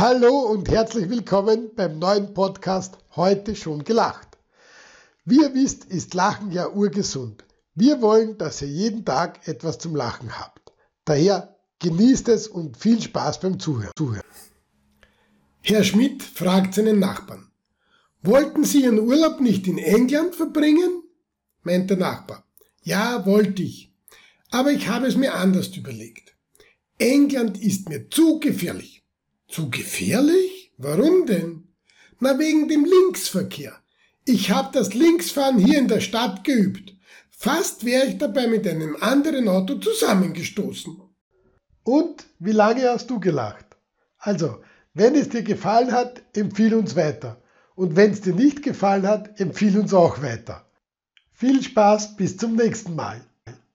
Hallo und herzlich willkommen beim neuen Podcast Heute schon gelacht. Wie ihr wisst, ist Lachen ja urgesund. Wir wollen, dass ihr jeden Tag etwas zum Lachen habt. Daher genießt es und viel Spaß beim Zuhören. Herr Schmidt fragt seinen Nachbarn. Wollten Sie Ihren Urlaub nicht in England verbringen? meint der Nachbar. Ja, wollte ich. Aber ich habe es mir anders überlegt. England ist mir zu gefährlich. Zu gefährlich? Warum denn? Na wegen dem Linksverkehr. Ich habe das Linksfahren hier in der Stadt geübt. Fast wäre ich dabei mit einem anderen Auto zusammengestoßen. Und wie lange hast du gelacht? Also, wenn es dir gefallen hat, empfiehl uns weiter. Und wenn es dir nicht gefallen hat, empfiehl uns auch weiter. Viel Spaß, bis zum nächsten Mal.